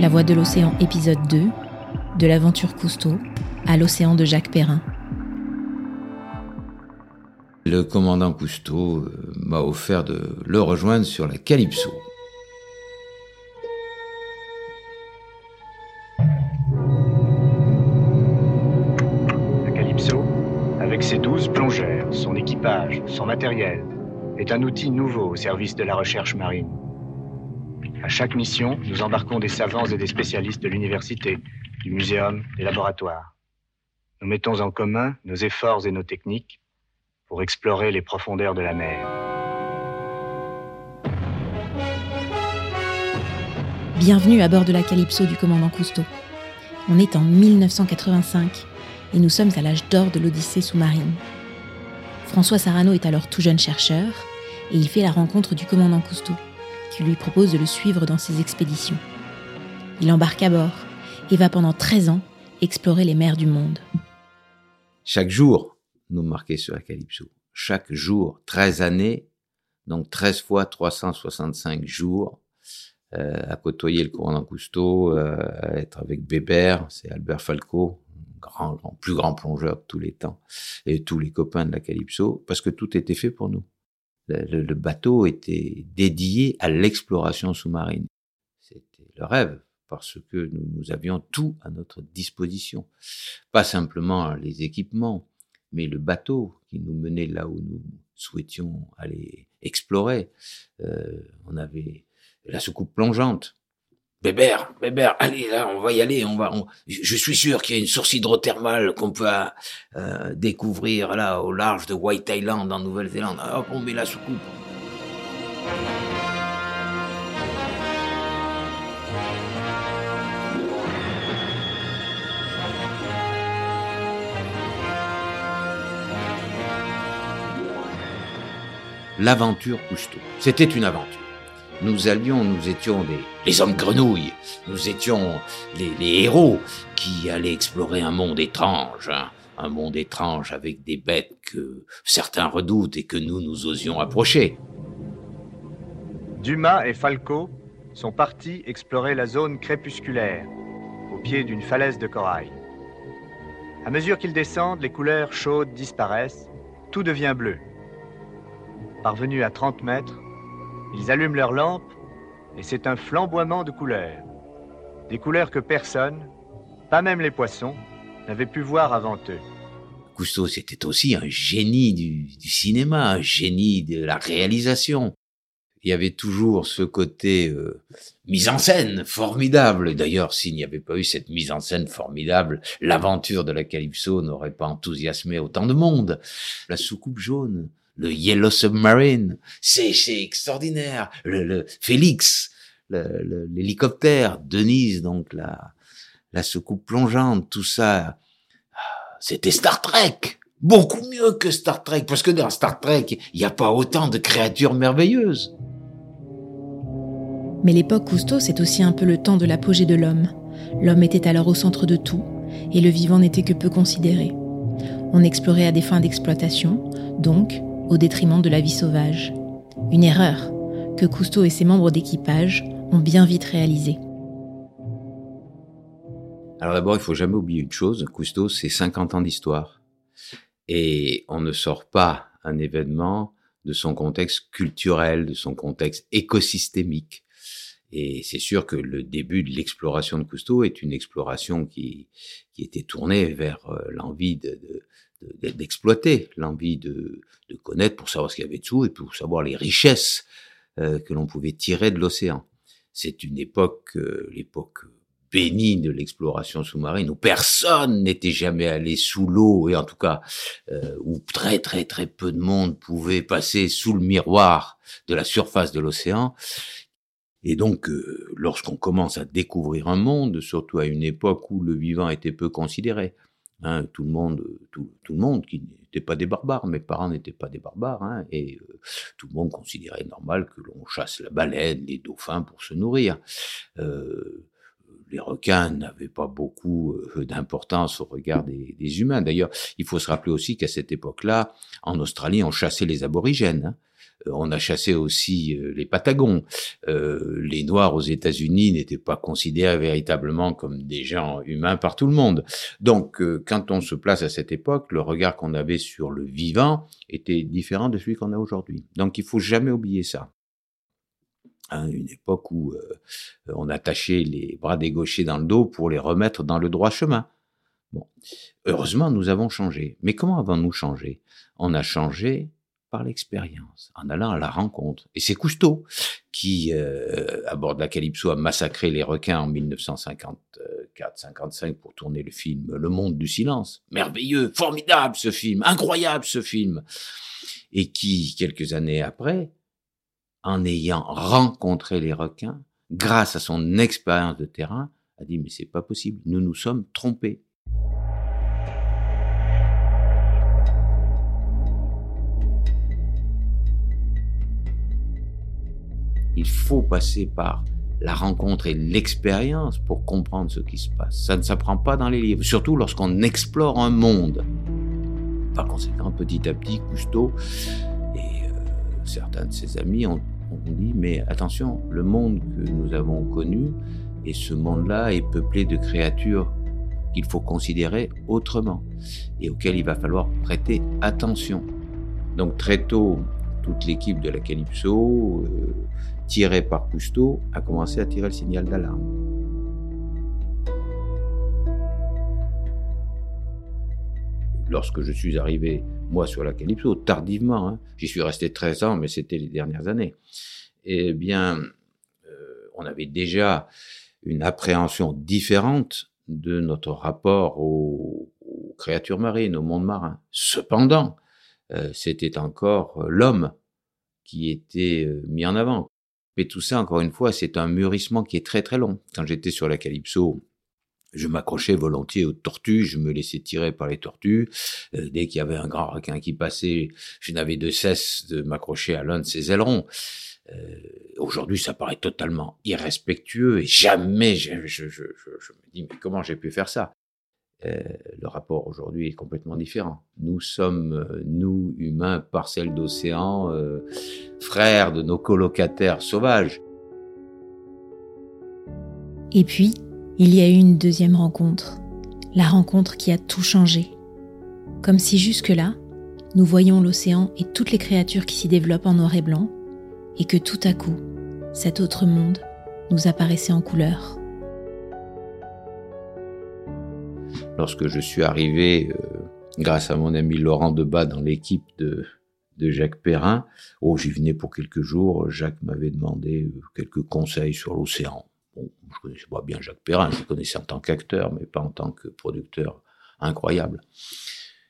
La Voix de l'océan épisode 2, de l'aventure Cousteau à l'océan de Jacques Perrin. Le commandant Cousteau euh, m'a offert de le rejoindre sur la Calypso. La Calypso, avec ses douze plongeurs, son équipage, son matériel, est un outil nouveau au service de la recherche marine. À chaque mission, nous embarquons des savants et des spécialistes de l'université, du muséum, des laboratoires. Nous mettons en commun nos efforts et nos techniques pour explorer les profondeurs de la mer. Bienvenue à bord de la Calypso du commandant Cousteau. On est en 1985 et nous sommes à l'âge d'or de l'Odyssée sous-marine. François Sarano est alors tout jeune chercheur et il fait la rencontre du commandant Cousteau, qui lui propose de le suivre dans ses expéditions. Il embarque à bord et va pendant 13 ans explorer les mers du monde. Chaque jour, nous marquait sur la Calypso. Chaque jour, 13 années, donc 13 fois 365 jours, euh, à côtoyer le commandant Cousteau, à être avec Bébert, c'est Albert Falco, grand, grand, plus grand plongeur de tous les temps, et tous les copains de la Calypso, parce que tout était fait pour nous. Le, le, bateau était dédié à l'exploration sous-marine. C'était le rêve, parce que nous, nous avions tout à notre disposition. Pas simplement les équipements, mais le bateau qui nous menait là où nous souhaitions aller explorer. Euh, on avait la soucoupe plongeante. Bébert, Bébert, allez là, on va y aller, on va. On... Je suis sûr qu'il y a une source hydrothermale qu'on peut euh, découvrir là au large de White Island en Nouvelle-Zélande. Hop, on met la soucoupe. L'aventure Cousteau. C'était une aventure nous allions, nous étions des, les hommes grenouilles, nous étions les, héros qui allaient explorer un monde étrange, hein, un monde étrange avec des bêtes que certains redoutent et que nous, nous osions approcher. Dumas et Falco sont partis explorer la zone crépusculaire, au pied d'une falaise de corail. À mesure qu'ils descendent, les couleurs chaudes disparaissent, tout devient bleu. Parvenus à 30 mètres, ils allument leurs lampes et c'est un flamboiement de couleurs. Des couleurs que personne, pas même les poissons, n'avait pu voir avant eux. Cousteau, c'était aussi un génie du, cinéma, un génie de la réalisation. Il y avait toujours ce côté euh, mise en scène formidable. D'ailleurs, s'il n'y avait pas eu cette mise en scène formidable, l'aventure de la Calypso n'aurait pas enthousiasmé autant de monde. La soucoupe jaune, le Yellow Submarine, c'est extraordinaire. Le, Félix, l'hélicoptère, Denise, donc la, la soucoupe plongeante, tout ça, c'était Star Trek. Beaucoup mieux que Star Trek, parce que dans Star Trek, il n'y a pas autant de créatures merveilleuses. Mais l'époque Cousteau, c'est aussi un peu le temps de l'apogée de l'homme. L'homme était alors au centre de tout, et le vivant n'était que peu considéré. On explorait à des fins d'exploitation, donc au détriment de la vie sauvage. Une erreur que Cousteau et ses membres d'équipage ont bien vite réalisée. Alors d'abord, il faut jamais oublier une chose, Cousteau, c'est 50 ans d'histoire. Et on ne sort pas un événement de son contexte culturel, de son contexte écosystémique. Et c'est sûr que le début de l'exploration de Cousteau est une exploration qui, qui était tournée vers euh, l'envie de, de, d'exploiter, l'envie de, de, connaître pour savoir ce qu'il y avait dessous et pour savoir les richesses euh, que l'on pouvait tirer de l'océan. C'est une époque, euh, l'époque bénie de l'exploration sous-marine, où personne n'était jamais allé sous l'eau, et en tout cas, euh, où très très très peu de monde pouvait passer sous le miroir de la surface de l'océan. Et donc, euh, lorsqu'on commence à découvrir un monde, surtout à une époque où le vivant était peu considéré, hein, tout le monde, tout, tout le monde qui n'était pas des barbares, mes parents n'étaient pas des barbares, hein, et euh, tout le monde considérait normal que l'on chasse la baleine, les dauphins pour se nourrir. Euh, les requins n'avaient pas beaucoup euh, d'importance au regard des, humains. D'ailleurs, il faut se rappeler aussi qu'à cette époque-là, en Australie, on chassait les aborigènes. Hein. on a chassé aussi les Patagons. les Noirs aux États-Unis n'étaient pas considérés véritablement comme des gens humains par tout le monde. Donc, quand on se place à cette époque, le regard qu'on avait sur le vivant était différent de celui qu'on a aujourd'hui. Donc, il faut jamais oublier ça. Hein, une époque où euh, on attachait les bras des gauchers dans le dos pour les remettre dans le droit chemin. Bon, heureusement, nous avons changé. Mais comment avons-nous changé? On a changé par l'expérience, en allant à la rencontre. Et c'est Cousteau qui, euh, à bord de la Calypso, a massacré les requins en 1954-55 pour tourner le film Le Monde du Silence. Merveilleux, formidable ce film, incroyable ce film. Et qui, quelques années après, en ayant rencontré les requins, grâce à son expérience de terrain, a dit mais c'est pas possible, nous nous sommes trompés. Il faut passer par la rencontre et l'expérience pour comprendre ce qui se passe. Ça ne s'apprend pas dans les livres, surtout lorsqu'on explore un monde. Par conséquent, petit à petit, Cousteau et euh, certains de ses amis ont on dit, mais attention, le monde que nous avons connu, et ce monde-là est peuplé de créatures qu'il faut considérer autrement, et auxquelles il va falloir prêter attention. Donc très tôt, toute l'équipe de la Calypso, euh, tirée par Cousteau, a commencé à tirer le signal d'alarme. Lorsque je suis arrivé moi sur la Calypso, tardivement. Hein. J'y suis resté 13 ans, mais c'était les dernières années. Eh bien, euh, on avait déjà une appréhension différente de notre rapport aux, créatures marines, au monde marin. Cependant, euh, c'était encore l'homme qui était euh, mis en avant. Mais tout ça, encore une fois, c'est un mûrissement qui est très très long. Quand j'étais sur la Calypso, je m'accrochais volontiers aux tortues, je me laissais tirer par les tortues. Euh, dès qu'il y avait un grand requin qui passait, je n'avais de cesse de m'accrocher à l'un de ses ailerons. Euh, Aujourd'hui, ça paraît totalement irrespectueux et jamais je, je, je, je me dis mais comment j'ai pu faire ça? Euh, Le rapport aujourd'hui est complètement différent. Nous sommes, euh, nous humains, parcelles d'océan, euh, frères de nos colocataires sauvages. Et puis, il y a eu une deuxième rencontre, la rencontre qui a tout changé. Comme si jusque-là, nous voyions l'océan et toutes les créatures qui s'y développent en noir et blanc, et que tout à coup, cet autre monde nous apparaissait en couleur. Lorsque je suis arrivé, euh, grâce à mon ami Laurent Debat, dans l'équipe de, de Jacques Perrin, oh, j'y venais pour quelques jours, Jacques m'avait demandé euh, quelques conseils sur l'océan. Bon, je connaissais pas bien Jacques Perrin, je le connaissais en tant qu'acteur, mais pas en tant que producteur incroyable.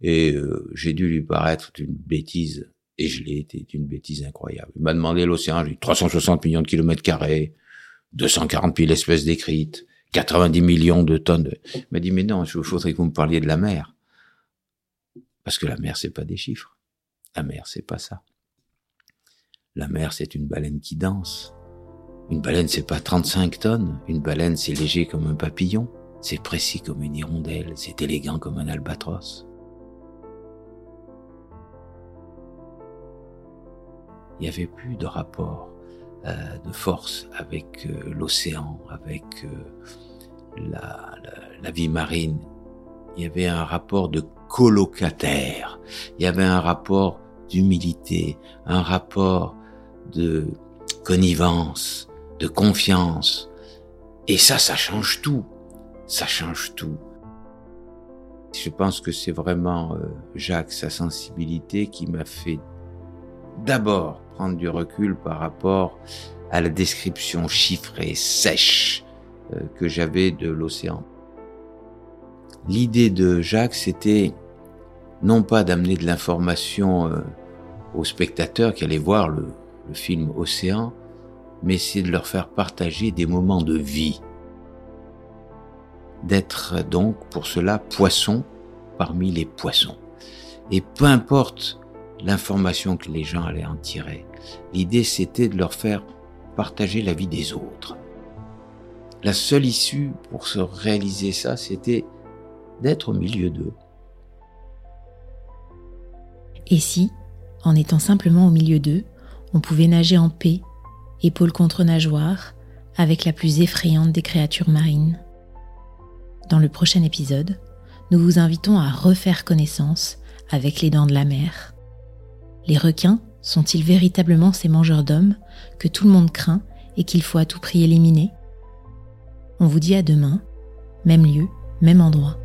Et euh, j'ai dû lui paraître une bêtise, et je l'ai été d'une bêtise incroyable. Il m'a demandé l'océan, j'ai dit 360 millions de kilomètres carrés, 240 000 espèces décrites, 90 millions de tonnes. De... Il m'a dit, mais non, il faudrait que vous me parliez de la mer. Parce que la mer, c'est pas des chiffres. La mer, c'est pas ça. La mer, c'est une baleine qui danse. Une baleine, c'est pas 35 tonnes. Une baleine, c'est léger comme un papillon. C'est précis comme une hirondelle. C'est élégant comme un albatros. Il n'y avait plus de rapport euh, de force avec euh, l'océan, avec euh, la, vie marine. Il y avait un rapport de colocataire. Il y avait un rapport d'humilité, un rapport de connivence, de confiance. Et ça, ça change tout. Ça change tout. Je pense que c'est vraiment euh, Jacques, sa sensibilité, qui m'a fait d'abord prendre du recul par rapport à la description chiffrée, sèche euh, que j'avais de l'océan. L'idée de Jacques, c'était non pas d'amener de l'information euh, aux spectateurs qui allaient voir le, le film Océan, mais c'est de leur faire partager des moments de vie. D'être donc pour cela poisson parmi les poissons. Et peu importe l'information que les gens allaient en tirer, l'idée c'était de leur faire partager la vie des autres. La seule issue pour se réaliser ça, c'était d'être au milieu d'eux. Et si, en étant simplement au milieu d'eux, on pouvait nager en paix, épaule contre nageoire, avec la plus effrayante des créatures marines. Dans le prochain épisode, nous vous invitons à refaire connaissance avec les dents de la mer. Les requins sont-ils véritablement ces mangeurs d'hommes que tout le monde craint et qu'il faut à tout prix éliminer? On vous dit à demain, même lieu, même endroit.